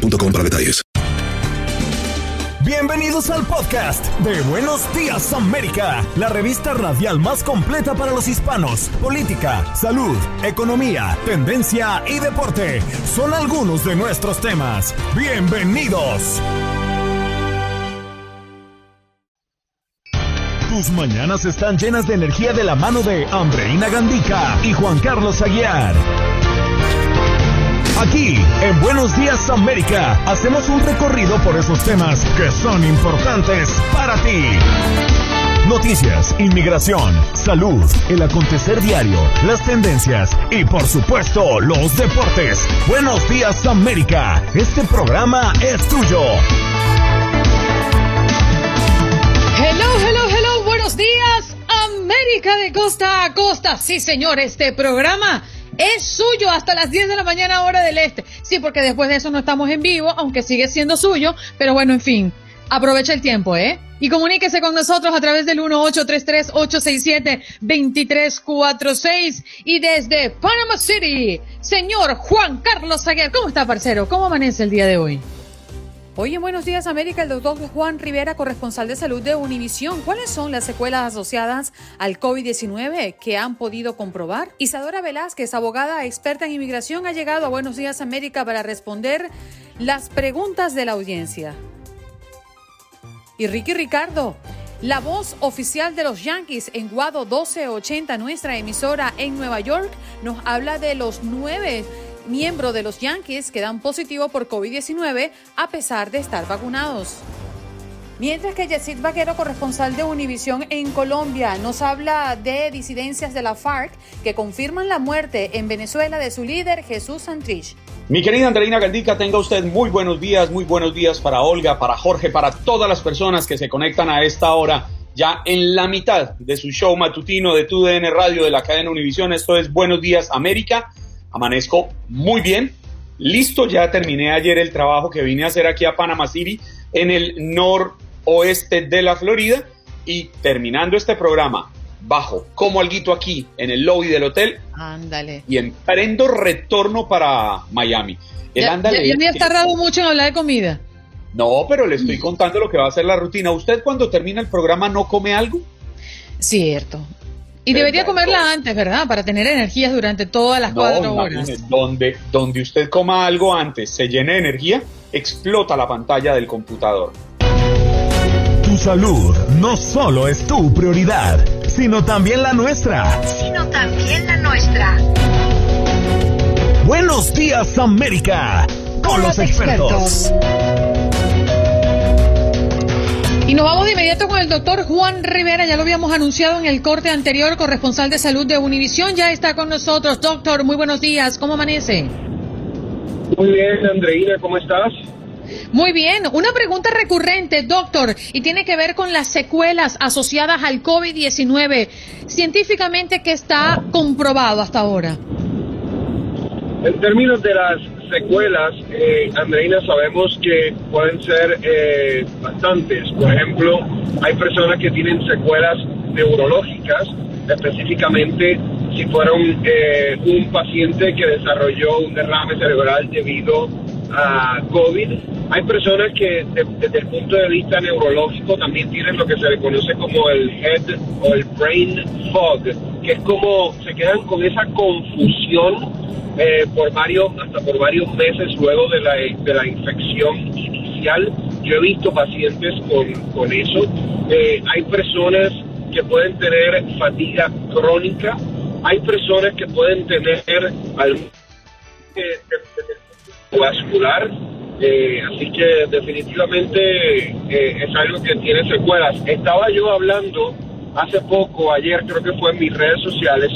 detalles. Bienvenidos al podcast de Buenos Días América, la revista radial más completa para los hispanos. Política, salud, economía, tendencia y deporte son algunos de nuestros temas. Bienvenidos. Tus mañanas están llenas de energía de la mano de Andreina Gandica y Juan Carlos Aguiar. Aquí, en Buenos Días América, hacemos un recorrido por esos temas que son importantes para ti. Noticias, inmigración, salud, el acontecer diario, las tendencias y por supuesto los deportes. Buenos días América, este programa es tuyo. Hello, hello, hello, buenos días América de costa a costa. Sí señor, este programa es suyo hasta las 10 de la mañana hora del este. Sí, porque después de eso no estamos en vivo, aunque sigue siendo suyo, pero bueno, en fin, aprovecha el tiempo, ¿eh? Y comuníquese con nosotros a través del 1833-867-2346 y desde Panama City, señor Juan Carlos Aguer. ¿Cómo está, parcero? ¿Cómo amanece el día de hoy? Hoy en Buenos Días América, el doctor Juan Rivera, corresponsal de salud de Univisión. ¿Cuáles son las secuelas asociadas al COVID-19 que han podido comprobar? Isadora Velázquez, abogada experta en inmigración, ha llegado a Buenos Días América para responder las preguntas de la audiencia. Y Ricky Ricardo, la voz oficial de los Yankees en Guado 1280, nuestra emisora en Nueva York, nos habla de los nueve miembros de los Yankees que dan positivo por COVID-19 a pesar de estar vacunados. Mientras que Yesid Vaquero, corresponsal de Univisión en Colombia, nos habla de disidencias de la FARC que confirman la muerte en Venezuela de su líder Jesús Santrich. Mi querida Andreina Gandica, tenga usted muy buenos días, muy buenos días para Olga, para Jorge, para todas las personas que se conectan a esta hora, ya en la mitad de su show matutino de TUDN Radio de la cadena Univisión. Esto es Buenos Días América amanezco muy bien. Listo, ya terminé ayer el trabajo que vine a hacer aquí a Panama City en el noroeste de la Florida y terminando este programa bajo como alguito aquí en el lobby del hotel. Ándale. Y emprendo retorno para Miami. El ya, ándale. Ya, me ha tardado mucho en hablar de comida. No, pero le estoy contando lo que va a ser la rutina. ¿Usted cuando termina el programa no come algo? Cierto. Y debería comerla antes, ¿verdad? Para tener energías durante todas las cuatro horas. Donde, donde usted coma algo antes, se llene de energía, explota la pantalla del computador. Tu salud no solo es tu prioridad, sino también la nuestra. Sino también la nuestra. Buenos días, América, con, los, expertos. Y nos vamos de inmediato con el doctor Juan Rivera, ya lo habíamos anunciado en el corte anterior, corresponsal de salud de Univisión, ya está con nosotros. Doctor, muy buenos días, ¿cómo amanece? Muy bien, Andreina, ¿cómo estás? Muy bien, una pregunta recurrente, doctor, y tiene que ver con las secuelas asociadas al COVID-19. Científicamente, ¿qué está comprobado hasta ahora? En términos de las secuelas, eh, Andreina, sabemos que pueden ser eh, bastantes. Por ejemplo, hay personas que tienen secuelas neurológicas, específicamente si fueron eh, un paciente que desarrolló un derrame cerebral debido a COVID. Hay personas que desde el punto de vista neurológico también tienen lo que se le conoce como el head o el brain fog, que es como se quedan con esa confusión eh, por varios, hasta por varios meses luego de la, de la infección inicial. Yo he visto pacientes con, con eso. Eh, hay personas que pueden tener fatiga crónica, hay personas que pueden tener algún vascular, eh, así que definitivamente es algo que tiene secuelas. Estaba yo hablando hace poco, ayer creo que fue en mis redes sociales,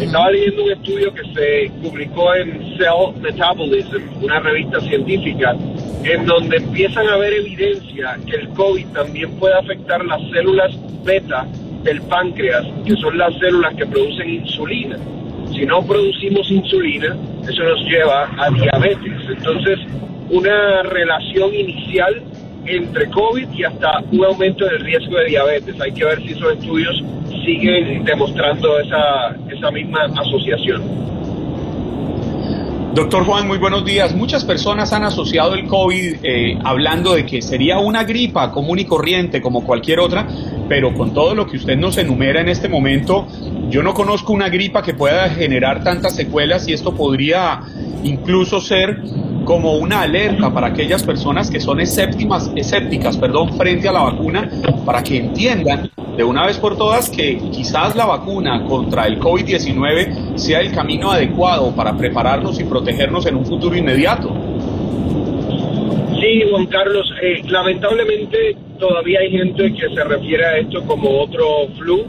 Estaba leyendo un estudio que se publicó en Cell Metabolism, una revista científica, en donde empiezan a ver evidencia que el COVID también puede afectar las células beta del páncreas, que son las células que producen insulina. Si no producimos insulina, eso nos lleva a diabetes. Entonces, una relación inicial entre COVID y hasta un aumento del riesgo de diabetes. Hay que ver si esos estudios siguen demostrando esa, esa misma asociación. Doctor Juan, muy buenos días. Muchas personas han asociado el COVID eh, hablando de que sería una gripa común y corriente como cualquier otra, pero con todo lo que usted nos enumera en este momento, yo no conozco una gripa que pueda generar tantas secuelas y esto podría incluso ser como una alerta para aquellas personas que son escépticas, escépticas perdón, frente a la vacuna, para que entiendan de una vez por todas que quizás la vacuna contra el COVID-19 sea el camino adecuado para prepararnos y protegernos en un futuro inmediato. Sí, Juan Carlos, eh, lamentablemente todavía hay gente que se refiere a esto como otro flu.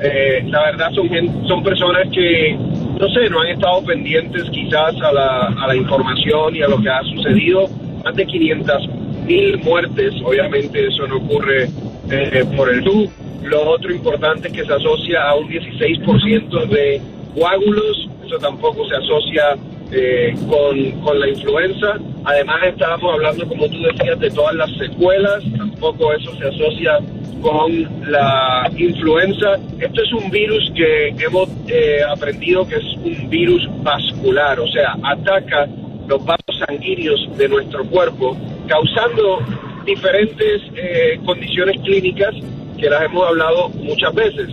Eh, la verdad son, son personas que no sé, no han estado pendientes quizás a la, a la información y a lo que ha sucedido. Más de 500 mil muertes, obviamente eso no ocurre eh, por el flu. Lo otro importante es que se asocia a un 16% de coágulos, eso tampoco se asocia eh, con, con, la influenza. Además estábamos hablando, como tú decías, de todas las secuelas, tampoco eso se asocia con la influenza. Esto es un virus que hemos eh, aprendido que es un virus vascular, o sea, ataca los vasos sanguíneos de nuestro cuerpo, causando diferentes eh, condiciones clínicas que las hemos hablado muchas veces.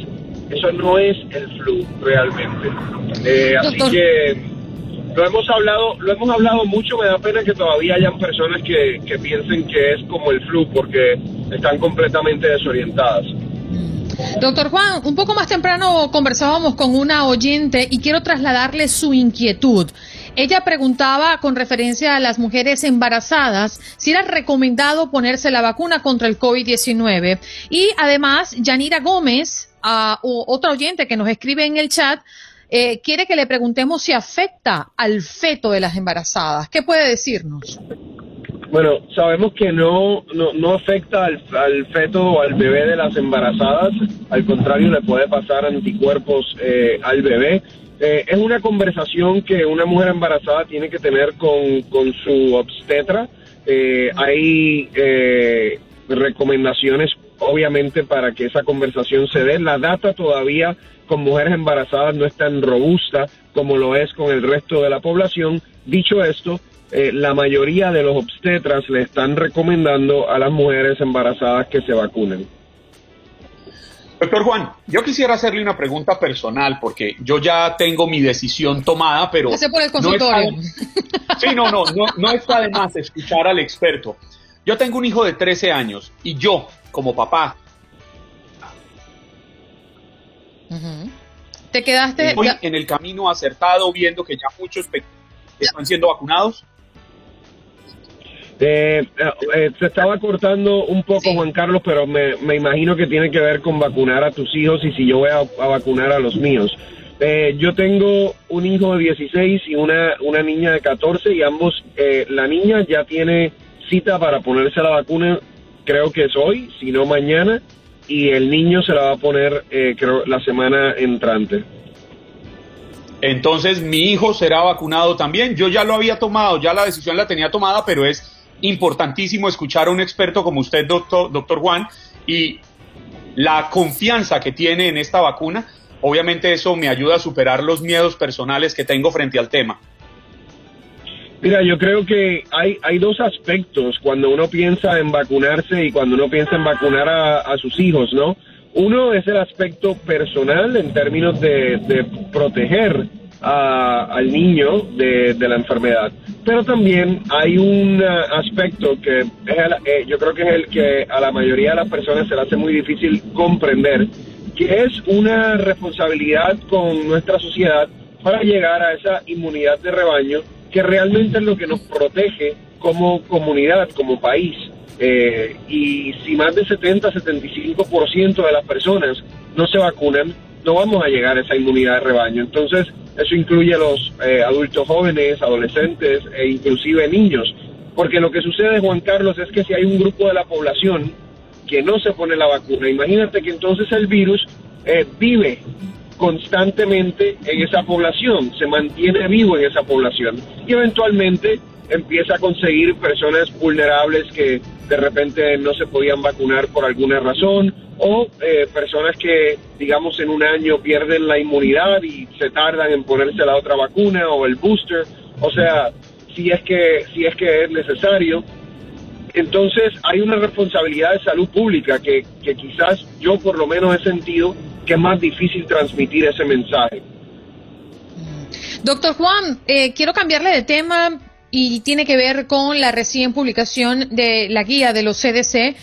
Eso no es el flu realmente. Eh, así que lo hemos hablado, lo hemos hablado mucho, me da pena que todavía hayan personas que, que piensen que es como el flu porque están completamente desorientadas. Doctor Juan, un poco más temprano conversábamos con una oyente y quiero trasladarle su inquietud. Ella preguntaba con referencia a las mujeres embarazadas si era recomendado ponerse la vacuna contra el COVID-19. Y además, Yanira Gómez, uh, otra oyente que nos escribe en el chat, eh, quiere que le preguntemos si afecta al feto de las embarazadas. ¿Qué puede decirnos? Bueno, sabemos que no, no, afecta al, feto o al bebé de las embarazadas, al contrario le puede pasar anticuerpos eh, al bebé. Eh, es una conversación que una mujer embarazada tiene que tener con, con su obstetra. Eh, hay recomendaciones, obviamente, para que esa conversación se dé. La data todavía con mujeres embarazadas no es tan robusta como lo es con el resto de la población. Dicho esto, eh, la mayoría de los obstetras le están recomendando a las mujeres embarazadas que se vacunen. Doctor Juan, yo quisiera hacerle una pregunta personal porque yo ya tengo mi decisión tomada, pero... por el consultorio. No sí, no, no, no, no está de más escuchar al experto. Yo tengo un hijo de 13 años y yo, como papá... ¿Te quedaste...? Estoy en el camino acertado viendo que ya muchos están siendo vacunados. Eh, eh, se estaba cortando un poco, Juan Carlos, pero me, imagino que tiene que ver con vacunar a tus hijos y si yo voy a, vacunar a los míos. Eh, yo tengo un hijo de 16 y una, una niña de 14 y ambos, eh, la niña ya tiene cita para ponerse la vacuna, creo que es hoy, si no mañana, y el niño se la va a poner, creo, la semana entrante. Entonces mi hijo será vacunado también. Yo ya lo había tomado, ya la decisión la tenía tomada, pero es importantísimo escuchar a un experto como usted, doctor, doctor Juan, y la confianza que tiene en esta vacuna. Obviamente eso me ayuda a superar los miedos personales que tengo frente al tema. Mira, yo creo que hay, hay dos aspectos cuando uno piensa en vacunarse y cuando uno piensa en vacunar a, sus hijos, ¿no? Uno es el aspecto personal en términos de, proteger al niño de, la enfermedad. Pero también hay un uh, aspecto que eh, yo creo que es el que a la mayoría de las personas se le hace muy difícil comprender, que es una responsabilidad con nuestra sociedad para llegar a esa inmunidad de rebaño que realmente es lo que nos protege como comunidad, como país. Eh, y si más del 70-75% de las personas no se vacunan, no vamos a llegar a esa inmunidad de rebaño. Entonces, eso incluye a los eh, adultos jóvenes, adolescentes e inclusive niños. Porque lo que sucede, Juan Carlos, es que si hay un grupo de la población que no se pone la vacuna, imagínate que entonces el virus eh, vive constantemente en esa población, se mantiene vivo en esa población y eventualmente empieza a conseguir personas vulnerables que de repente no se podían vacunar por alguna razón o eh, personas que digamos en un año pierden la inmunidad y se tardan en ponerse la otra vacuna o el booster, o sea, si es que si es que es necesario. Entonces hay una responsabilidad de salud pública que, que quizás yo por lo menos he sentido que es más difícil transmitir ese mensaje. Doctor Juan, eh, quiero cambiarle de tema y tiene que ver con la recién publicación de la guía de los CDC.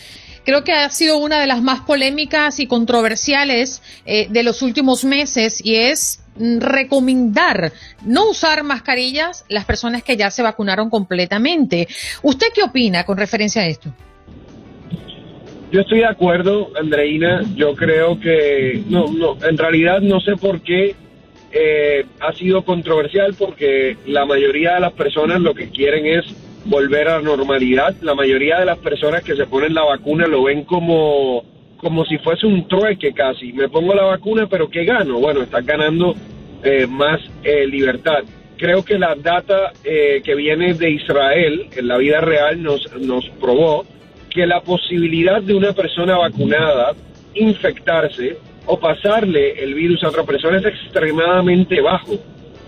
Creo que ha sido una de las más polémicas y controversiales eh, de los últimos meses y es mm, recomendar no usar mascarillas las personas que ya se vacunaron completamente. ¿Usted qué opina con referencia a esto? Yo estoy de acuerdo, Andreina. Yo creo que no, no, en realidad no sé por qué eh, ha sido controversial porque la mayoría de las personas lo que quieren es volver a la normalidad. La mayoría de las personas que se ponen la vacuna lo ven como como si fuese un trueque casi. Me pongo la vacuna, pero ¿qué gano? Bueno, estás ganando eh, más eh, libertad. Creo que la data que viene de Israel en la vida real nos, nos probó que la posibilidad de una persona vacunada infectarse o pasarle el virus a otra persona es extremadamente bajo,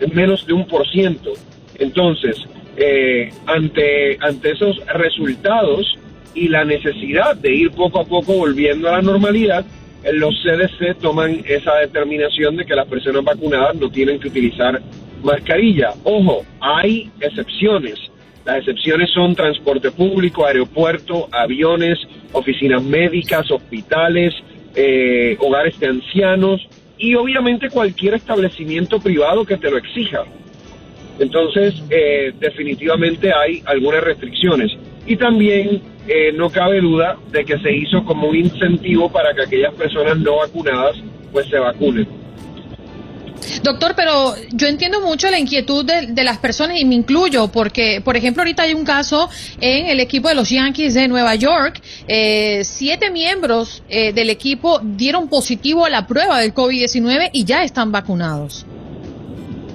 es menos de un por ciento. Entonces, eh, ante, ante esos resultados y la necesidad de ir poco a poco volviendo a la normalidad, eh, los CDC toman esa determinación de que las personas vacunadas no tienen que utilizar mascarilla. Ojo, hay excepciones. Las excepciones son transporte público, aeropuerto, aviones, oficinas médicas, hospitales, eh, hogares de ancianos y obviamente cualquier establecimiento privado que te lo exija. Entonces, eh, definitivamente hay algunas restricciones. Y también eh, no cabe duda de que se hizo como un incentivo para que aquellas personas no vacunadas pues se vacunen. Doctor, pero yo entiendo mucho la inquietud de, las personas y me incluyo porque, por ejemplo, ahorita hay un caso en el equipo de los Yankees de Nueva York. Eh, siete miembros eh, del equipo dieron positivo a la prueba del COVID-19 y ya están vacunados.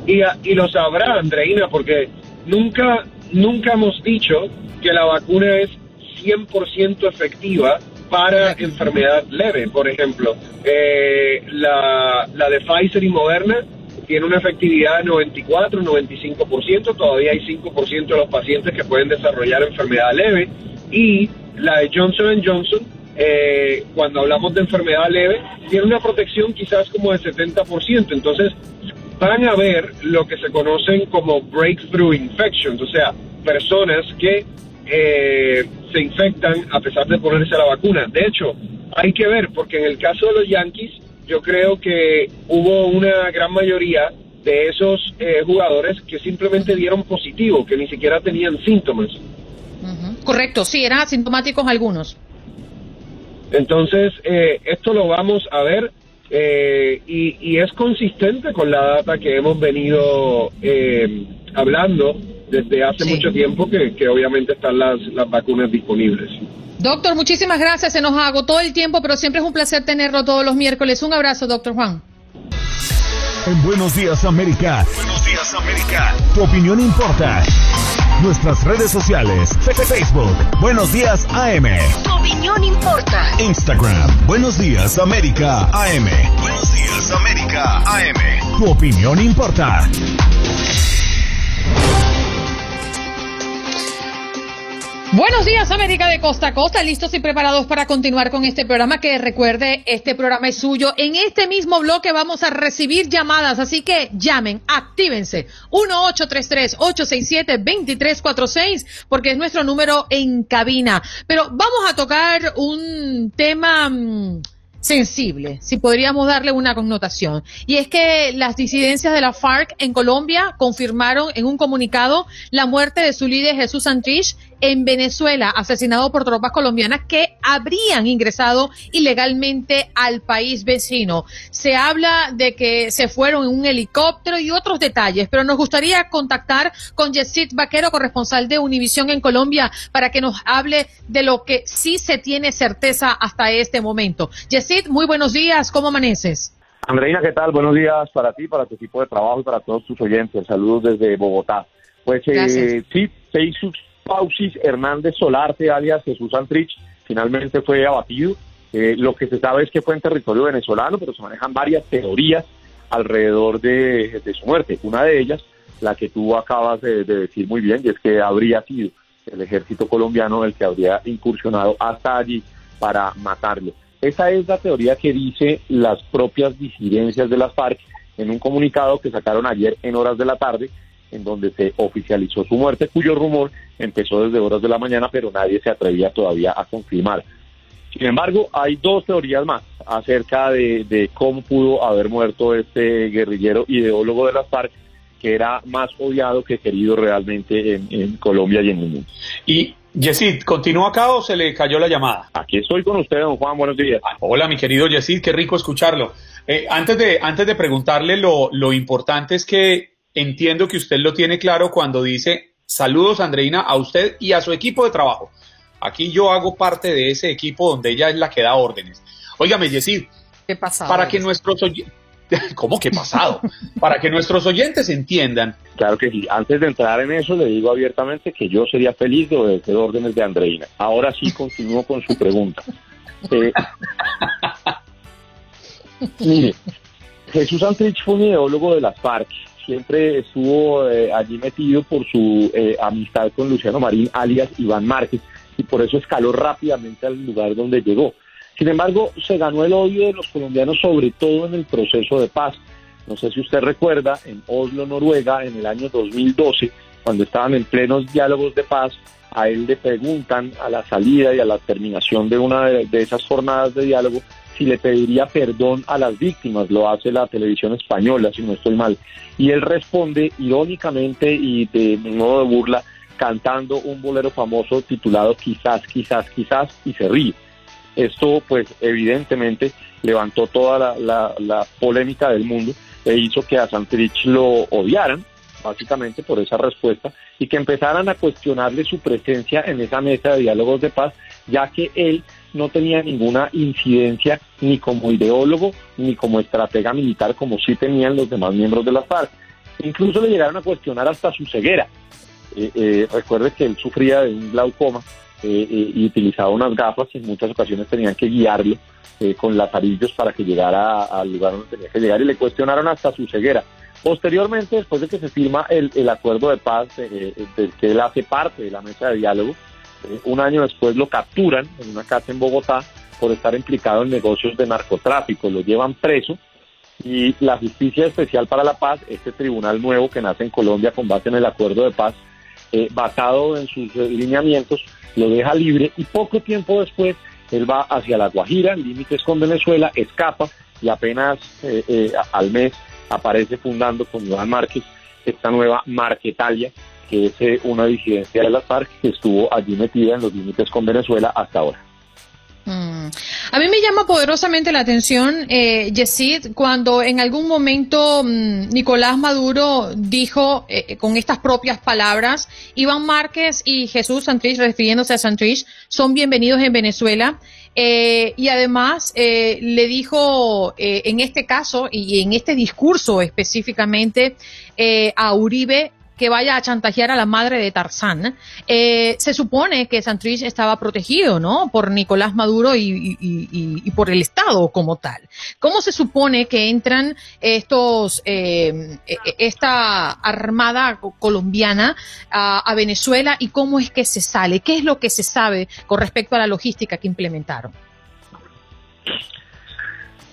Y, y lo sabrá, Andreina, porque nunca, nunca hemos dicho que la vacuna es 100% efectiva para enfermedad leve, por ejemplo. Eh, la, la de Pfizer y Moderna tiene una efectividad de 94, 95%, todavía hay 5% de los pacientes que pueden desarrollar enfermedad leve. Y la de Johnson Johnson, eh, cuando hablamos de enfermedad leve, tiene una protección quizás como de 70%, entonces van a ver lo que se conocen como breakthrough infections, o sea, personas que eh, se infectan a pesar de ponerse la vacuna. De hecho, hay que ver, porque en el caso de los Yankees, yo creo que hubo una gran mayoría de esos eh, jugadores que simplemente dieron positivo, que ni siquiera tenían síntomas. Correcto, sí, eran asintomáticos algunos. Entonces, eh, esto lo vamos a ver eh, y, es consistente con la data que hemos venido hablando desde hace mucho tiempo que, que obviamente están las, las vacunas disponibles. Doctor, muchísimas gracias. Se nos agotó el tiempo, pero siempre es un placer tenerlo todos los miércoles. Un abrazo, doctor Juan. En Buenos Días América. Buenos Días América. Tu opinión importa. Nuestras redes sociales. Facebook. Buenos Días AM. Tu opinión importa. Instagram. Buenos Días América AM. Buenos Días América AM. Tu opinión importa. Buenos días, América de Costa a Costa, listos y preparados para continuar con este programa. Que recuerde, este programa es suyo. En este mismo bloque vamos a recibir llamadas, así que llamen, actívense. 1-833-867-2346, porque es nuestro número en cabina. Pero vamos a tocar un tema mm, sensible, si podríamos darle una connotación. Y es que las disidencias de la FARC en Colombia confirmaron en un comunicado la muerte de su líder Jesús Santrich en Venezuela, asesinado por tropas colombianas que habrían ingresado ilegalmente al país vecino. Se habla de que se fueron en un helicóptero y otros detalles, pero nos gustaría contactar con Yesid Vaquero, corresponsal de Univisión en Colombia, para que nos hable de lo que sí se tiene certeza hasta este momento. Yesid, muy buenos días, ¿cómo amaneces? Andreina, ¿qué tal? Buenos días para ti, para tu equipo de trabajo y para todos tus oyentes. Saludos desde Bogotá. Pues eh, sí, Jesús Pausis Hernández Solarte, alias Jesús Antrich, finalmente fue abatido. Eh, lo que se sabe es que fue en territorio venezolano, pero se manejan varias teorías alrededor de, su muerte. Una de ellas, la que tú acabas de, de, decir muy bien, y es que habría sido el ejército colombiano el que habría incursionado hasta allí para matarlo. Esa es la teoría que dice las propias disidencias de las FARC en un comunicado que sacaron ayer en horas de la tarde, en donde se oficializó su muerte, cuyo rumor empezó desde horas de la mañana, pero nadie se atrevía todavía a confirmar. Sin embargo, hay dos teorías más acerca de, cómo pudo haber muerto este guerrillero ideólogo de las FARC, que era más odiado que querido realmente en, en Colombia y en el mundo. Y Yesid, ¿continúa acá o se le cayó la llamada? Aquí estoy con usted, don Juan, buenos días. Ah, hola, mi querido Yesid, qué rico escucharlo. Eh, antes, de, antes de preguntarle, lo, lo importante es que entiendo que usted lo tiene claro cuando dice saludos, Andreina, a usted y a su equipo de trabajo. Aquí yo hago parte de ese equipo donde ella es la que da órdenes. Óigame, Yesid, ¿Qué pasado para que nuestros ¿Cómo que pasado? Para que nuestros oyentes entiendan. Claro que sí. Antes de entrar en eso, le digo abiertamente que yo sería feliz de obedecer órdenes de Andreina. Ahora sí continúo con su pregunta. Eh, mire, Jesús Antrich fue un ideólogo de las FARC. Siempre estuvo eh, allí metido por su eh, amistad con Luciano Marín, alias Iván Márquez, y por eso escaló rápidamente al lugar donde llegó. Sin embargo, se ganó el odio de los colombianos, sobre todo en el proceso de paz. No sé si usted recuerda, en Oslo, Noruega, en el año 2012, cuando estaban en plenos diálogos de paz, a él le preguntan a la salida y a la terminación de una de, esas jornadas de diálogo si le pediría perdón a las víctimas, lo hace la televisión española, si no estoy mal. Y él responde irónicamente y de modo de burla, cantando un bolero famoso titulado Quizás, quizás, quizás, y se ríe. Esto, pues, evidentemente levantó toda la, polémica del mundo e hizo que a Santrich lo odiaran, básicamente por esa respuesta, y que empezaran a cuestionarle su presencia en esa mesa de diálogos de paz, ya que él no tenía ninguna incidencia ni como ideólogo ni como estratega militar como sí tenían los demás miembros de la FARC. Incluso le llegaron a cuestionar hasta su ceguera. Eh, eh, recuerde que él sufría de un glaucoma eh, eh, y utilizaba unas gafas y en muchas ocasiones tenían que guiarlo eh, con lazarillos para que llegara al lugar donde tenía que llegar y le cuestionaron hasta su ceguera. Posteriormente, después de que se firma el, el acuerdo de paz del que él hace parte de la mesa de diálogo, un año después lo capturan en una casa en Bogotá por estar implicado en negocios de narcotráfico, lo llevan preso y la Justicia Especial para la Paz, este tribunal nuevo que nace en Colombia con base en el acuerdo de paz, basado en sus lineamientos, lo deja libre y poco tiempo después él va hacia La Guajira, límites con Venezuela, escapa y apenas eh, eh, al mes aparece fundando con Iván Márquez esta nueva Marquetalia, que es una disidencia de las FARC que estuvo allí metida en los límites con Venezuela hasta ahora. Mm. A mí me llama poderosamente la atención, eh, Yesid, cuando en algún momento mm, Nicolás Maduro dijo eh, eh, con estas propias palabras, Iván Márquez y Jesús Santrich, refiriéndose a Santrich, son bienvenidos en Venezuela. Eh, y además le dijo en este caso y en este discurso específicamente a Uribe que vaya a chantajear a la madre de Tarzán, eh, se supone que Santrich estaba protegido, ¿no? Por Nicolás Maduro y, por el Estado como tal. ¿Cómo se supone que entran estos, eh, e, e, esta armada colombiana a Venezuela y cómo es que se sale? ¿Qué es lo que se sabe con respecto a la logística que implementaron?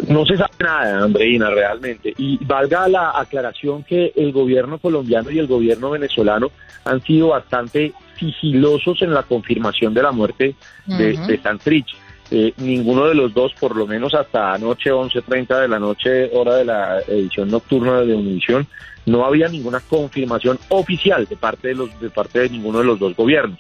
No se sabe nada, Andreina, realmente. Y valga la aclaración que el gobierno colombiano y el gobierno venezolano han sido bastante sigilosos en la confirmación de la muerte de, Santrich. Eh, ninguno de los dos, por lo menos hasta anoche, 11.30 de la noche, hora de la edición nocturna de Univisión, no había ninguna confirmación oficial de parte de, los, de parte de ninguno de los dos gobiernos.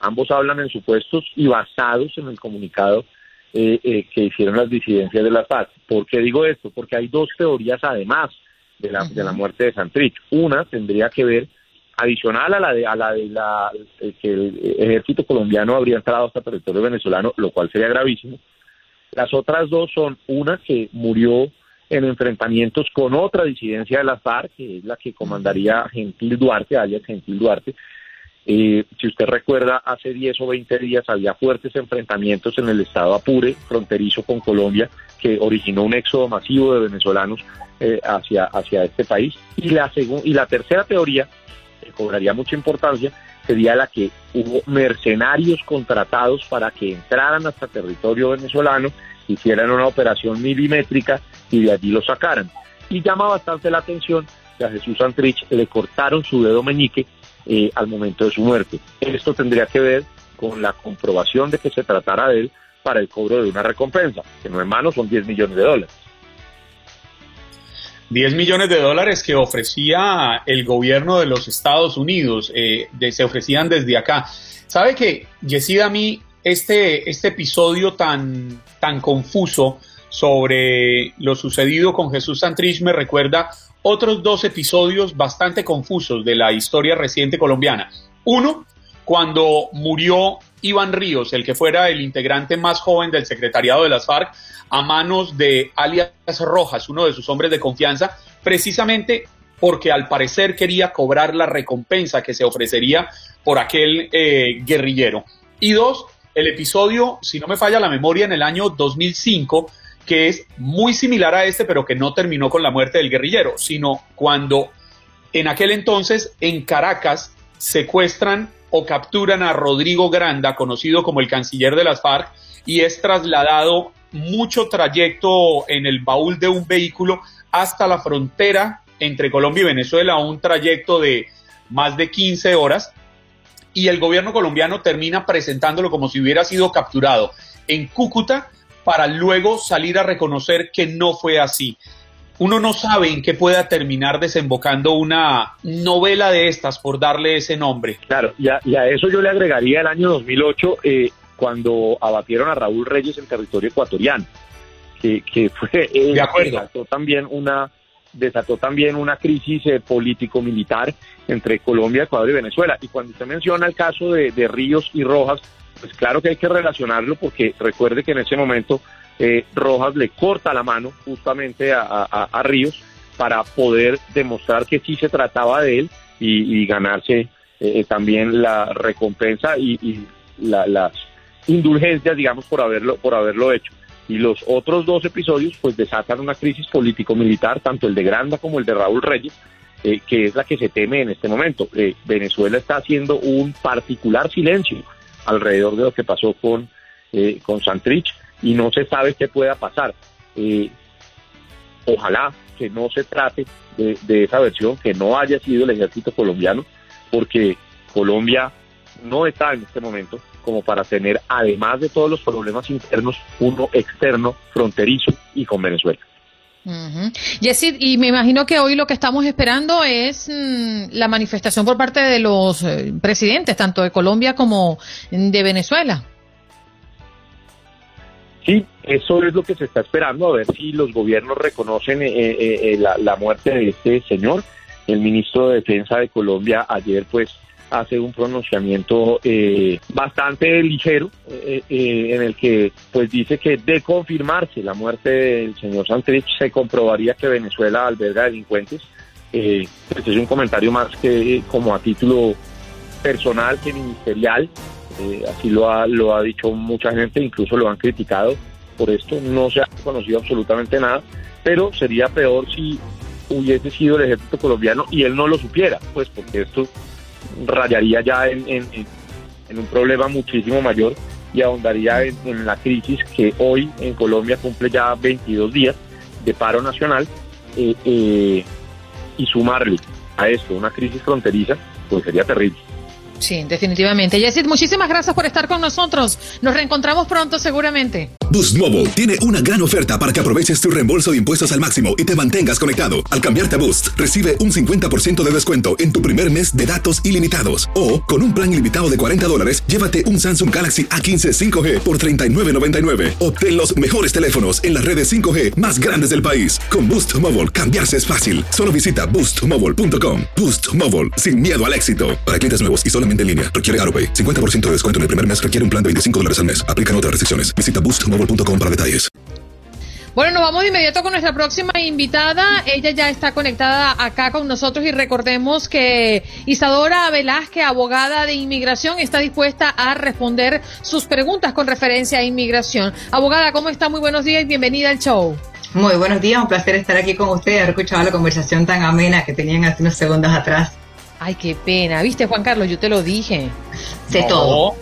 Ambos hablan en supuestos y basados en el comunicado eh, eh, que hicieron las disidencias de la FARC. ¿Por qué digo esto? Porque hay dos teorías además de la, de la muerte de Santrich. Una tendría que ver, adicional a la de, a la de la, eh, que el ejército colombiano habría entrado hasta territorio venezolano, lo cual sería gravísimo. Las otras dos son una que murió en enfrentamientos con otra disidencia de la FARC, que es la que comandaría Gentil Duarte, alias Gentil Duarte, eh, si usted recuerda, hace 10 o 20 días había fuertes enfrentamientos en el estado Apure, fronterizo con Colombia, que originó un éxodo masivo de venezolanos eh, hacia, hacia este país. Y la, y la tercera teoría, que cobraría mucha importancia, sería la que hubo mercenarios contratados para que entraran hasta territorio venezolano, hicieran una operación milimétrica y de allí lo sacaran. Y llama bastante la atención que a Jesús Antrich le cortaron su dedo meñique eh, al momento de su muerte. Esto tendría que ver con la comprobación de que se tratara de él para el cobro de una recompensa, que no en mano son 10 millones de dólares. 10 millones de dólares que ofrecía el gobierno de los Estados Unidos, eh, se ofrecían desde acá. ¿Sabe que, Yesida, a mí este, este episodio tan, tan confuso sobre lo sucedido con Jesús Santrich me recuerda otros dos episodios bastante confusos de la historia reciente colombiana. Uno, cuando murió Iván Ríos, el que fuera el integrante más joven del secretariado de las FARC, a manos de alias Rojas, uno de sus hombres de confianza, precisamente porque al parecer quería cobrar la recompensa que se ofrecería por aquel eh, guerrillero. Y dos, el episodio, si no me falla la memoria, en el año 2005, que es muy similar a este, pero que no terminó con la muerte del guerrillero, sino cuando en aquel entonces en Caracas secuestran o capturan a Rodrigo Granda, conocido como el canciller de las FARC, y es trasladado mucho trayecto en el baúl de un vehículo hasta la frontera entre Colombia y Venezuela, un trayecto de más de 15 horas, y el gobierno colombiano termina presentándolo como si hubiera sido capturado en Cúcuta para luego salir a reconocer que no fue así. Uno no sabe en qué pueda terminar desembocando una novela de estas, por darle ese nombre. Claro, y a, eso yo le agregaría el año 2008, eh, cuando abatieron a Raúl Reyes en territorio ecuatoriano, que, fue... Eh, de acuerdo. Desató también una, desató también una crisis eh, político-militar entre Colombia, Ecuador y Venezuela. Y cuando usted menciona el caso de Ríos y Rojas, pues claro que hay que relacionarlo porque recuerde que en ese momento eh, Rojas le corta la mano justamente a, Ríos para poder demostrar que sí se trataba de él y, ganarse eh, también la recompensa y, las indulgencias, digamos, por haberlo, por haberlo hecho. Y los otros dos episodios pues desatan una crisis político-militar, tanto el de Granda como el de Raúl Reyes, eh, que es la que se teme en este momento. Venezuela está haciendo un particular silencio alrededor de lo que pasó con, eh, con Santrich y no se sabe qué pueda pasar. Eh, ojalá que no se trate de, esa versión, que no haya sido el ejército colombiano, porque Colombia no está en este momento como para tener, además de todos los problemas internos, uno externo, fronterizo y con Venezuela. Uh y me imagino que hoy lo que estamos esperando es mm, la manifestación por parte de los eh, presidentes, tanto de Colombia como de Venezuela. Sí, eso es lo que se está esperando, a ver si los gobiernos reconocen eh, eh, la, la muerte de este señor. El ministro de Defensa de Colombia ayer pues hace un pronunciamiento eh, bastante ligero eh, eh, en el que pues dice que de confirmarse la muerte del señor Santrich se comprobaría que Venezuela alberga delincuentes. este es un comentario más que como a título personal que ministerial. así lo ha, lo ha dicho mucha gente, incluso lo han criticado por esto. No se ha conocido absolutamente nada, pero sería peor si hubiese sido el ejército colombiano y él no lo supiera, pues porque esto rayaría ya en, un problema muchísimo mayor y ahondaría en, la crisis que hoy en Colombia cumple ya 22 días de paro nacional eh, eh, y sumarle a esto una crisis fronteriza, pues sería terrible. Sí, definitivamente. Yesid, muchísimas gracias por estar con nosotros. Nos reencontramos pronto seguramente. Boost Mobile tiene una gran oferta para que aproveches tu reembolso de impuestos al máximo y te mantengas conectado. Al cambiarte a Boost, recibe un 50% de descuento en tu primer mes de datos ilimitados. O, con un plan ilimitado de 40 dólares, llévate un Samsung Galaxy A15 5G por $39.99. Obtén los mejores teléfonos en las redes 5G más grandes del país. Con Boost Mobile, cambiarse es fácil. Solo visita boostmobile.com. Boost Mobile, sin miedo al éxito. Para clientes nuevos y solamente en línea, requiere AroPay. 50% de descuento en el primer mes requiere un plan de 25 dólares al mes. Aplican otras restricciones. Visita boostmobile.com para detalles. Bueno, nos vamos de inmediato con nuestra próxima invitada. Ella ya está conectada acá con nosotros y recordemos que Isadora Velázquez, abogada de inmigración, está dispuesta a responder sus preguntas con referencia a inmigración. Abogada, ¿cómo está? Muy buenos días y bienvenida al show. Muy buenos días, un placer estar aquí con ustedes. He escuchado la conversación tan amena que tenían hace unos segundos atrás. Ay, qué pena. ¿Viste, Juan Carlos? Yo te lo dije. Sé todo.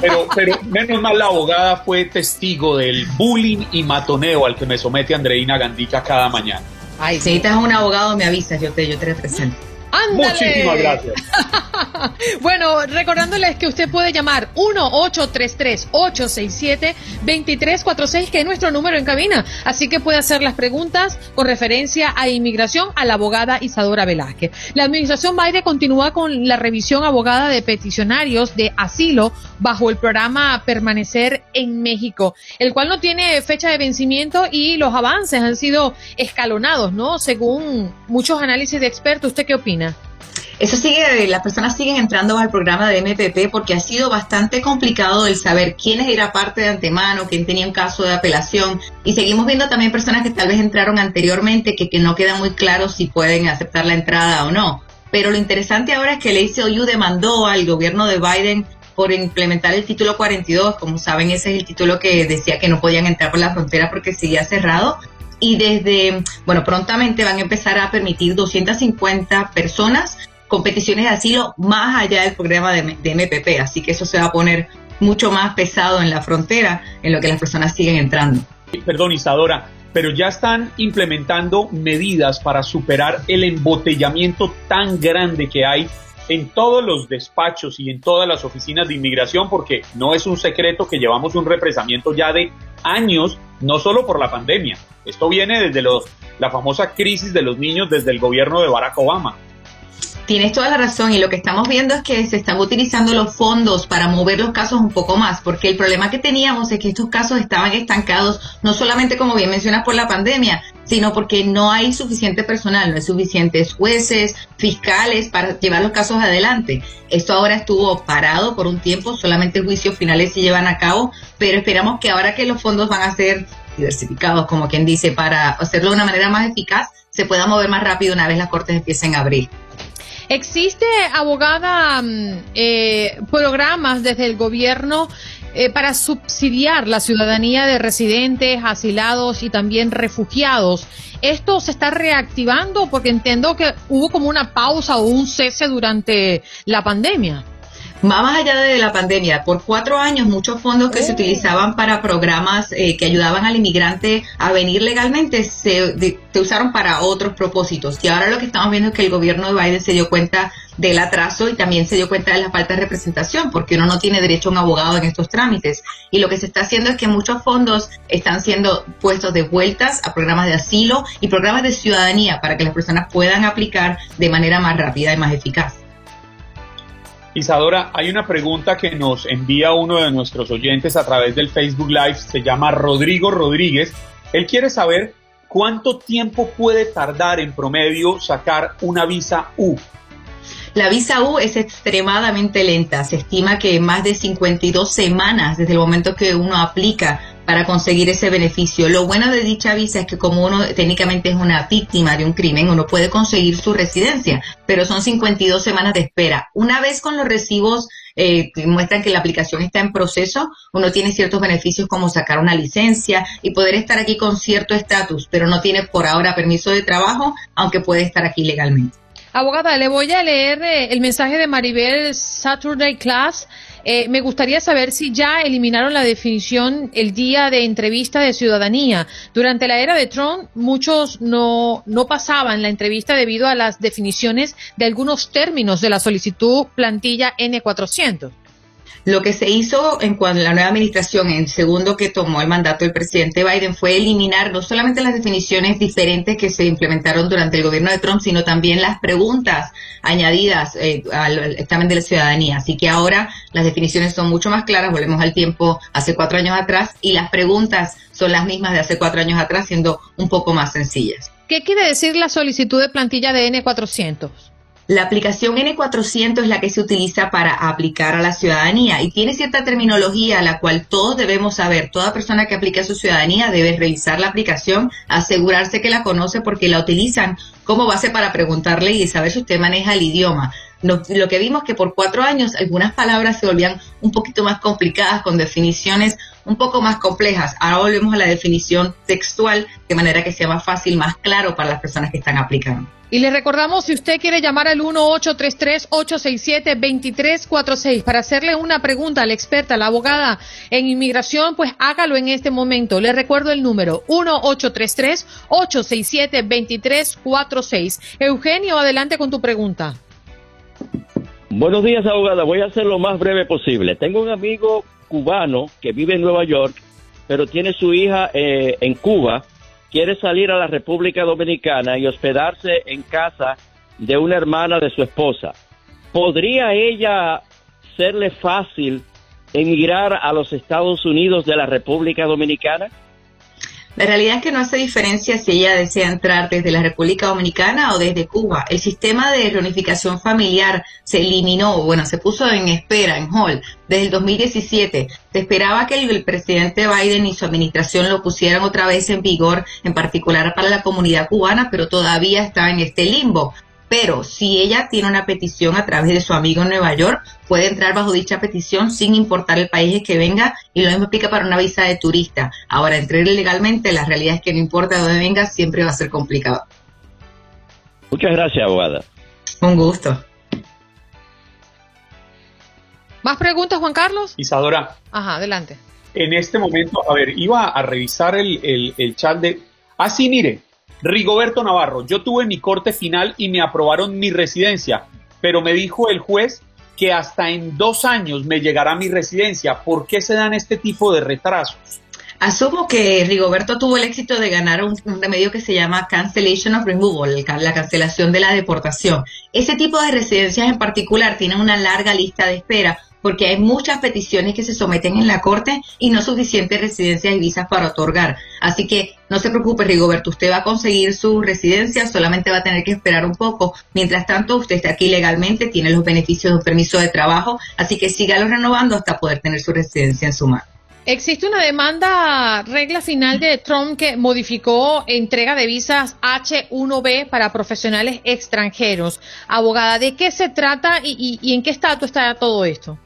Pero, pero menos mal la abogada fue testigo del bullying y matoneo al que me somete Andreina Gandica cada mañana. Ay, si necesitas un abogado, me avisas, yo te, yo te represento. Muchísimas gracias. bueno, recordándoles que usted puede llamar 1-833-867-2346, que es nuestro número en cabina. Así que puede hacer las preguntas con referencia a inmigración a la abogada Isadora Velázquez. La administración Biden continúa con la revisión abogada de peticionarios de asilo bajo el programa Permanecer en México, el cual no tiene fecha de vencimiento y los avances han sido escalonados, ¿no? Según muchos análisis de expertos. ¿Usted qué opina? Eso sigue, las personas siguen entrando al programa de MPP porque ha sido bastante complicado el saber quiénes era parte de antemano, quién tenía un caso de apelación. Y seguimos viendo también personas que tal vez entraron anteriormente que, que no queda muy claro si pueden aceptar la entrada o no. Pero lo interesante ahora es que el ACLU demandó al gobierno de Biden por implementar el título 42. Como saben, ese es el título que decía que no podían entrar por la frontera porque seguía cerrado. Y desde, bueno, prontamente van a empezar a permitir 250 personas con peticiones de asilo más allá del programa de, MPP. Así que eso se va a poner mucho más pesado en la frontera en lo que las personas siguen entrando. Perdón, Isadora, pero ya están implementando medidas para superar el embotellamiento tan grande que hay en todos los despachos y en todas las oficinas de inmigración, porque no es un secreto que llevamos un represamiento ya de años, no solo por la pandemia. Esto viene desde los, la famosa crisis de los niños desde el gobierno de Barack Obama. Tienes toda la razón y lo que estamos viendo es que se están utilizando los fondos para mover los casos un poco más, porque el problema que teníamos es que estos casos estaban estancados, no solamente como bien mencionas por la pandemia, sino porque no hay suficiente personal, no hay suficientes jueces, fiscales para llevar los casos adelante. Esto ahora estuvo parado por un tiempo, solamente juicios finales se llevan a cabo, pero esperamos que ahora que los fondos van a ser diversificados, como quien dice, para hacerlo de una manera más eficaz, se pueda mover más rápido una vez las cortes empiecen a abrir. ¿Existe, abogada, mm, eh, programas desde el gobierno eh, para subsidiar la ciudadanía de residentes, asilados y también refugiados? ¿Esto se está reactivando? Porque entiendo que hubo como una pausa o un cese durante la pandemia más allá de la pandemia, por cuatro años muchos fondos que se utilizaban para programas eh, que ayudaban al inmigrante a venir legalmente se, usaron para otros propósitos. Y ahora lo que estamos viendo es que el gobierno de Biden se dio cuenta del atraso y también se dio cuenta de la falta de representación, porque uno no tiene derecho a un abogado en estos trámites. Y lo que se está haciendo es que muchos fondos están siendo puestos de vueltas a programas de asilo y programas de ciudadanía para que las personas puedan aplicar de manera más rápida y más eficaz. Isadora, hay una pregunta que nos envía uno de nuestros oyentes a través del Facebook Live, se llama Rodrigo Rodríguez. Él quiere saber cuánto tiempo puede tardar en promedio sacar una visa U. La visa U es extremadamente lenta. Se estima que más de 52 semanas desde el momento que uno aplica para conseguir ese beneficio. Lo bueno de dicha visa es que como uno técnicamente es una víctima de un crimen, uno puede conseguir su residencia, pero son 52 semanas de espera. Una vez con los recibos eh, que muestran que la aplicación está en proceso, uno tiene ciertos beneficios como sacar una licencia y poder estar aquí con cierto estatus, pero no tiene por ahora permiso de trabajo, aunque puede estar aquí legalmente. Abogada, le voy a leer eh, el mensaje de Maribel Saturday Class. Eh, me gustaría saber si ya eliminaron la definición el día de entrevista de ciudadanía. Durante la era de Trump, muchos no, no pasaban la entrevista debido a las definiciones de algunos términos de la solicitud plantilla N400. Lo que se hizo en cuanto la nueva administración, en segundo que tomó el mandato el presidente Biden, fue eliminar no solamente las definiciones diferentes que se implementaron durante el gobierno de Trump, sino también las preguntas añadidas eh, al examen de la ciudadanía. Así que ahora las definiciones son mucho más claras, volvemos al tiempo hace cuatro años atrás, y las preguntas son las mismas de hace cuatro años atrás, siendo un poco más sencillas. ¿Qué quiere decir la solicitud de plantilla de N400? La aplicación N400 es la que se utiliza para aplicar a la ciudadanía y tiene cierta terminología la cual todos debemos saber. Toda persona que aplique a su ciudadanía debe revisar la aplicación, asegurarse que la conoce porque la utilizan como base para preguntarle y saber si usted maneja el idioma. Lo, que vimos que por cuatro años algunas palabras se volvían un poquito más complicadas con definiciones un poco más complejas. Ahora volvemos a la definición textual de manera que sea más fácil, más claro para las personas que están aplicando. Y le recordamos, si usted quiere llamar al 1-833-867-2346 para hacerle una pregunta a la experta, la abogada en inmigración, pues hágalo en este momento. Le recuerdo el número 1-833-867-2346. Eugenio, adelante con tu pregunta. Buenos días, abogada. Voy a hacer lo más breve posible. Tengo un amigo cubano que vive en Nueva York, pero tiene su hija eh, en Cuba quiere salir a la República Dominicana y hospedarse en casa de una hermana de su esposa, ¿podría ella serle fácil emigrar a los Estados Unidos de la República Dominicana? La realidad es que no hace diferencia si ella desea entrar desde la República Dominicana o desde Cuba. El sistema de reunificación familiar se eliminó, bueno, se puso en espera, en hold, desde el 2017. Se esperaba que el, presidente Biden y su administración lo pusieran otra vez en vigor, en particular para la comunidad cubana, pero todavía está en este limbo. Pero si ella tiene una petición a través de su amigo en Nueva York, puede entrar bajo dicha petición sin importar el país que venga y lo mismo aplica para una visa de turista. Ahora, entrar ilegalmente, la realidad es que no importa dónde venga, siempre va a ser complicado. Muchas gracias, abogada. Un gusto. ¿Más preguntas, Juan Carlos? Isadora. Ajá, adelante. En este momento, a ver, iba a revisar el, el, el chat de... Ah, sí, mire, Rigoberto Navarro, yo tuve mi corte final y me aprobaron mi residencia, pero me dijo el juez que hasta en dos años me llegará mi residencia. ¿Por qué se dan este tipo de retrasos? Asumo que Rigoberto tuvo el éxito de ganar un, remedio que se llama Cancellation of Removal, la cancelación de la deportación. Ese tipo de residencias en particular tienen una larga lista de espera porque hay muchas peticiones que se someten en la Corte y no suficientes residencias y visas para otorgar. Así que no se preocupe, Rigoberto, usted va a conseguir su residencia, solamente va a tener que esperar un poco. Mientras tanto, usted está aquí legalmente, tiene los beneficios de un permiso de trabajo, así que sígalo renovando hasta poder tener su residencia en su mano. Existe una demanda regla final de Trump que modificó entrega de visas H1B para profesionales extranjeros. Abogada, ¿de qué se trata y, y en qué estatus está todo esto?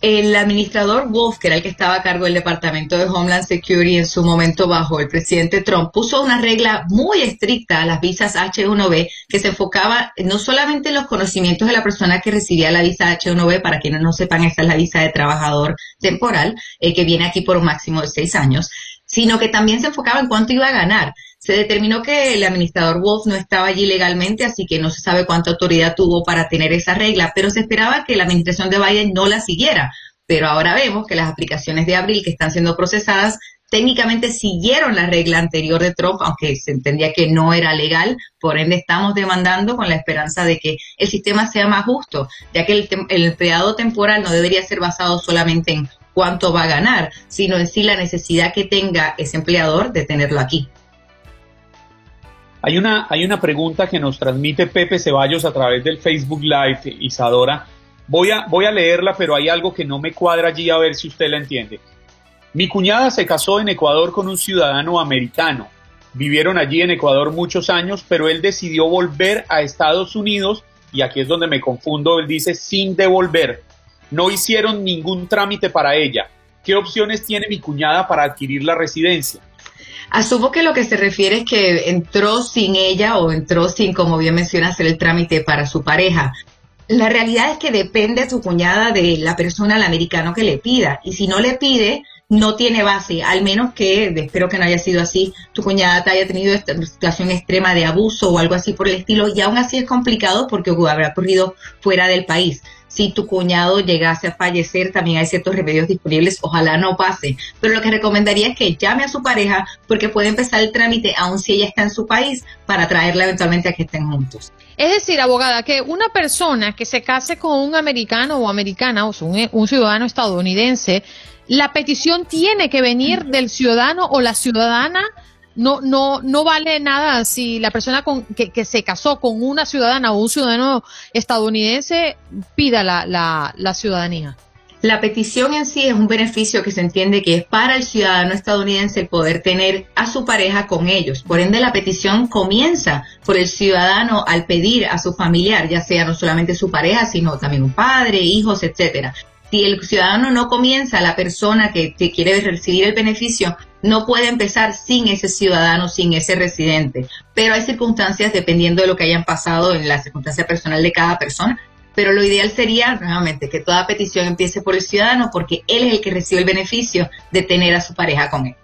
El administrador Wolf, que era el que estaba a cargo del Departamento de Homeland Security en su momento bajo el presidente Trump, puso una regla muy estricta a las visas H1B que se enfocaba no solamente en los conocimientos de la persona que recibía la visa H1B, para quienes no sepan, esta es la visa de trabajador temporal, eh, que viene aquí por un máximo de seis años, sino que también se enfocaba en cuánto iba a ganar. Se determinó que el administrador Wolf no estaba allí legalmente, así que no se sabe cuánta autoridad tuvo para tener esa regla, pero se esperaba que la administración de Biden no la siguiera. Pero ahora vemos que las aplicaciones de abril que están siendo procesadas técnicamente siguieron la regla anterior de Trump, aunque se entendía que no era legal, por ende estamos demandando con la esperanza de que el sistema sea más justo, ya que el, el empleado temporal no debería ser basado solamente en cuánto va a ganar, sino en sí la necesidad que tenga ese empleador de tenerlo aquí. Hay una, hay una pregunta que nos transmite Pepe Ceballos a través del Facebook Live, Isadora. Voy a, voy a leerla, pero hay algo que no me cuadra allí a ver si usted la entiende. Mi cuñada se casó en Ecuador con un ciudadano americano. Vivieron allí en Ecuador muchos años, pero él decidió volver a Estados Unidos y aquí es donde me confundo, él dice sin devolver. No hicieron ningún trámite para ella. ¿Qué opciones tiene mi cuñada para adquirir la residencia? Asumo que lo que se refiere es que entró sin ella o entró sin, como bien menciona, hacer el trámite para su pareja. La realidad es que depende de su cuñada de la persona, al americano que le pida. Y si no le pide, no tiene base, al menos que, espero que no haya sido así, tu cuñada te haya tenido esta situación extrema de abuso o algo así por el estilo, y aún así es complicado porque habrá ocurrido fuera del país si tu cuñado llegase a fallecer, también hay ciertos remedios disponibles, ojalá no pase. Pero lo que recomendaría es que llame a su pareja porque puede empezar el trámite aun si ella está en su país para traerla eventualmente a que estén juntos. Es decir, abogada, que una persona que se case con un americano o americana o un, un ciudadano estadounidense, la petición tiene que venir del ciudadano o la ciudadana no, no, no vale nada si la persona con, que, se casó con una ciudadana o un ciudadano estadounidense pida la, la, la ciudadanía. La petición en sí es un beneficio que se entiende que es para el ciudadano estadounidense el poder tener a su pareja con ellos. Por ende, la petición comienza por el ciudadano al pedir a su familiar, ya sea no solamente su pareja, sino también un padre, hijos, etcétera. Si el ciudadano no comienza, la persona que, quiere recibir el beneficio no puede empezar sin ese ciudadano, sin ese residente. Pero hay circunstancias, dependiendo de lo que hayan pasado en la circunstancia personal de cada persona. Pero lo ideal sería, nuevamente, que toda petición empiece por el ciudadano porque él es el que recibe el beneficio de tener a su pareja con él.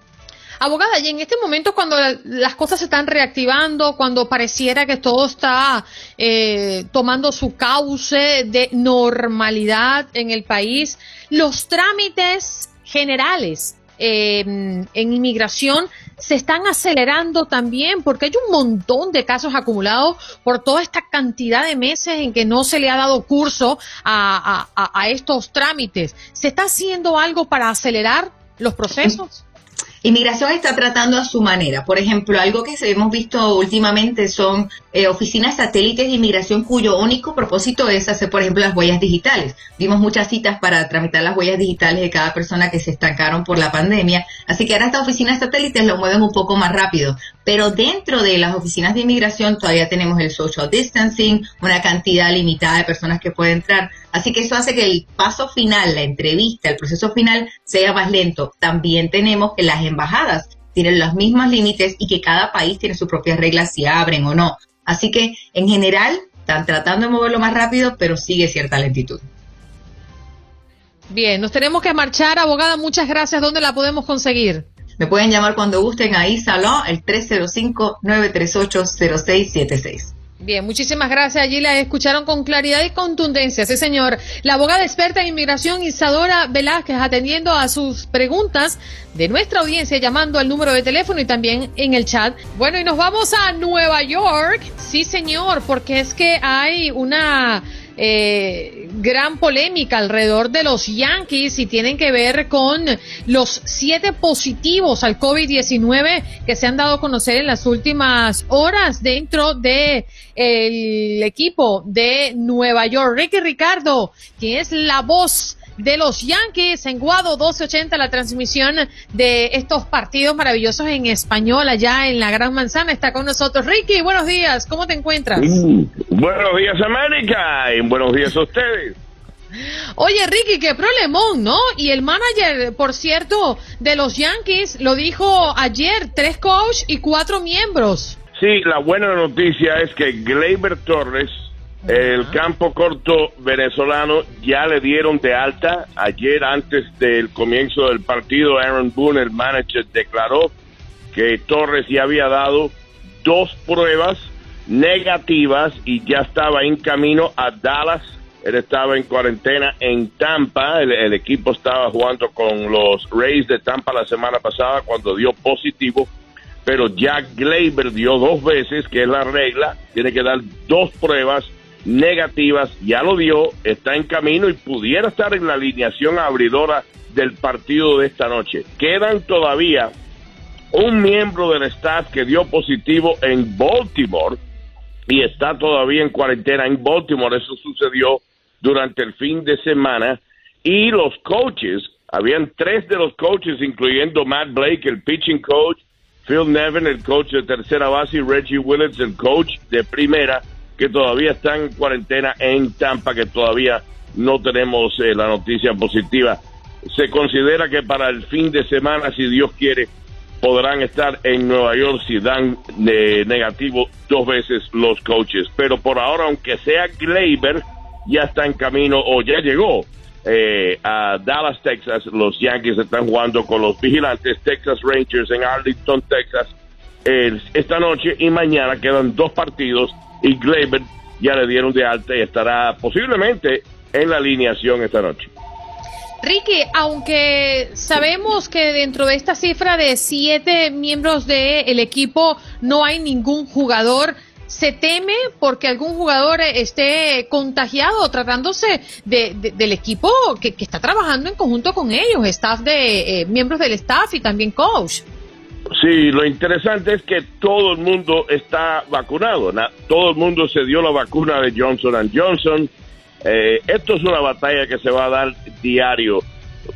Abogada, y en este momento cuando las cosas se están reactivando, cuando pareciera que todo está eh, tomando su cauce de normalidad en el país, los trámites generales en inmigración se están acelerando también porque hay un montón de casos acumulados por toda esta cantidad de meses en que no se le ha dado curso a estos trámites. ¿Se está haciendo algo para acelerar los procesos? Inmigración está tratando a su manera. Por ejemplo, algo que hemos visto últimamente son eh, oficinas satélites de inmigración cuyo único propósito es hacer, por ejemplo, las huellas digitales. Vimos muchas citas para tramitar las huellas digitales de cada persona que se estancaron por la pandemia. Así que ahora estas oficinas satélites lo mueven un poco más rápido. Pero dentro de las oficinas de inmigración todavía tenemos el social distancing, una cantidad limitada de personas que pueden entrar. Así que eso hace que el paso final, la entrevista, el proceso final sea más lento. También tenemos que las embajadas tienen los mismos límites y que cada país tiene sus propias reglas si abren o no. Así que en general están tratando de moverlo más rápido, pero sigue cierta lentitud. Bien, nos tenemos que marchar, abogada. Muchas gracias. ¿Dónde la podemos conseguir? Me pueden llamar cuando gusten ahí, Salón, el 305-938-0676. Bien, muchísimas gracias. Allí la escucharon con claridad y contundencia. Sí, señor. La abogada experta en inmigración Isadora Velázquez atendiendo a sus preguntas de nuestra audiencia llamando al número de teléfono y también en el chat. Bueno, y nos vamos a Nueva York. Sí, señor, porque es que hay una eh, gran polémica alrededor de los Yankees y tienen que ver con los siete positivos al COVID-19 que se han dado a conocer en las últimas horas dentro de el equipo de Nueva York. Ricky Ricardo, que es la voz de los Yankees en Guado 1280, la transmisión de estos partidos maravillosos en español allá en la Gran Manzana. Está con nosotros Ricky. Buenos días, ¿cómo te encuentras? Mm, buenos días América y buenos días a ustedes. Oye, Ricky, qué problemón, ¿no? Y el manager, por cierto, de los Yankees lo dijo ayer, tres coach y cuatro miembros. Sí, la buena noticia es que Gleyber Torres el campo corto venezolano ya le dieron de alta. Ayer, antes del comienzo del partido, Aaron Boone, el manager, declaró que Torres ya había dado dos pruebas negativas y ya estaba en camino a Dallas. Él estaba en cuarentena en Tampa. El, el equipo estaba jugando con los Rays de Tampa la semana pasada cuando dio positivo pero Jack Gleyber dio dos veces, que es la regla, tiene que dar dos pruebas negativas, ya lo dio, está en camino y pudiera estar en la alineación abridora del partido de esta noche. Quedan todavía un miembro del staff que dio positivo en Baltimore y está todavía en cuarentena en Baltimore. Eso sucedió durante el fin de semana y los coaches, habían tres de los coaches, incluyendo Matt Blake, el pitching coach, Phil Nevin, el coach de tercera base, y Reggie Willits, el coach de primera, que todavía están en cuarentena en Tampa, que todavía no tenemos eh, la noticia positiva. Se considera que para el fin de semana, si Dios quiere, podrán estar en Nueva York si dan eh, negativo dos veces los coaches. Pero por ahora, aunque sea Gleyber, ya está en camino o ya llegó eh, a Dallas, Texas. Los Yankees están jugando con los vigilantes Texas Rangers en Arlington, Texas, esta noche y mañana quedan dos partidos y Gleyber ya le dieron de alta y estará posiblemente en la alineación esta noche. Ricky, aunque sabemos que dentro de esta cifra de siete miembros del equipo no hay ningún jugador, se teme porque algún jugador esté contagiado tratándose del equipo que, está trabajando en conjunto con ellos, staff de eh, miembros del staff y también coach. Sí, lo interesante es que todo el mundo está vacunado, todo el mundo se dio la vacuna de Johnson Johnson. Eh, esto es una batalla que se va a dar diario.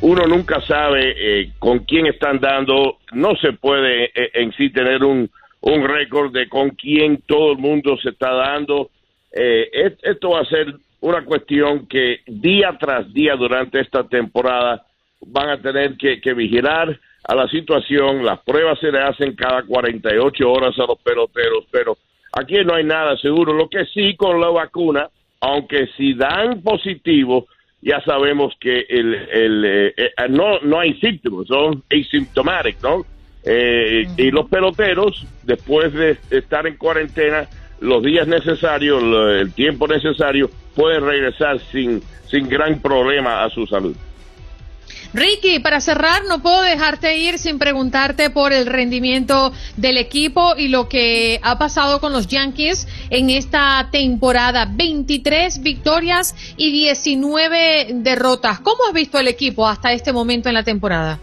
Uno nunca sabe eh, con quién están dando, no se puede eh, en sí tener un, un récord de con quién todo el mundo se está dando. esto va a ser una cuestión que día tras día durante esta temporada van a tener que vigilar a la situación, las pruebas se le hacen cada 48 horas a los peloteros, pero aquí no hay nada seguro. Lo que sí con la vacuna, aunque si dan positivo, ya sabemos que el, el eh, eh, no, no hay síntomas, son asymptomatic, ¿no? Eh, y los peloteros, después de estar en cuarentena, los días necesarios, el tiempo necesario, pueden regresar sin, sin gran problema a su salud. Ricky, para cerrar, no puedo dejarte ir sin preguntarte por el rendimiento del equipo y lo que ha pasado con los Yankees en esta temporada. 23 victorias y 19 derrotas. ¿Cómo has visto el equipo hasta este momento en la temporada?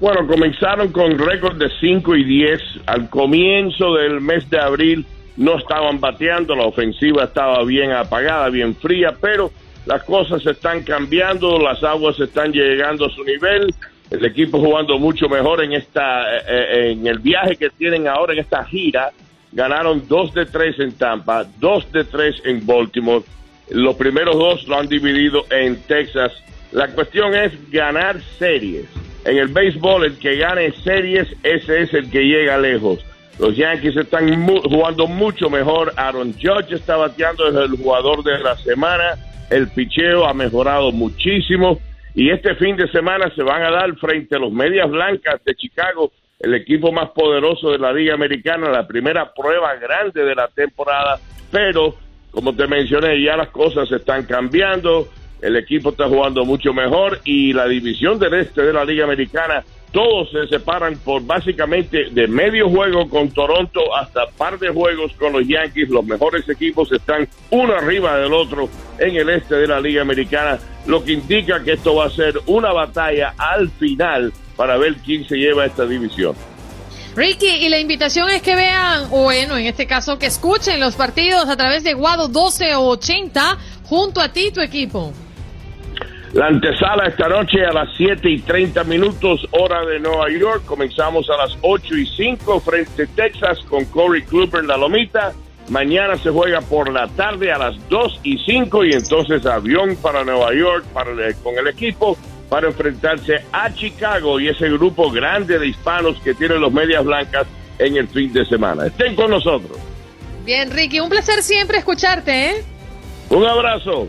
Bueno, comenzaron con récord de 5 y 10. Al comienzo del mes de abril no estaban bateando, la ofensiva estaba bien apagada, bien fría, pero las cosas están cambiando, las aguas están llegando a su nivel, el equipo jugando mucho mejor en esta eh, eh, en el viaje que tienen ahora en esta gira. Ganaron dos de tres en Tampa, dos de tres en Baltimore. Los primeros dos lo han dividido en Texas. La cuestión es ganar series. En el béisbol, el que gane series, ese es el que llega lejos. Los Yankees están jugando mucho mejor. Aaron Judge está bateando, es el jugador de la semana el picheo ha mejorado muchísimo y este fin de semana se van a dar frente a los Medias Blancas de Chicago, el equipo más poderoso de la Liga Americana, la primera prueba grande de la temporada, pero como te mencioné, ya las cosas están cambiando, el equipo está jugando mucho mejor y la división del este de la Liga Americana todos se separan por básicamente de medio juego con Toronto hasta par de juegos con los Yankees. Los mejores equipos están uno arriba del otro en el este de la Liga Americana, lo que indica que esto va a ser una batalla al final para ver quién se lleva esta división. Ricky, y la invitación es que vean, o bueno, en este caso que escuchen los partidos a través de Guado 1280 junto a ti, tu equipo. La antesala esta noche a las 7 y 30 minutos, hora de Nueva York. Comenzamos a las 8 y 5 frente a Texas con Corey Kluber en la lomita. Mañana se juega por la tarde a las 2 y 5 y entonces avión para Nueva York para con el equipo para enfrentarse a Chicago y ese grupo grande de hispanos que tienen los medias blancas en el fin de semana. Estén con nosotros. Bien, Ricky, un placer siempre escucharte, ¿eh? Un abrazo.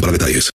para detalles.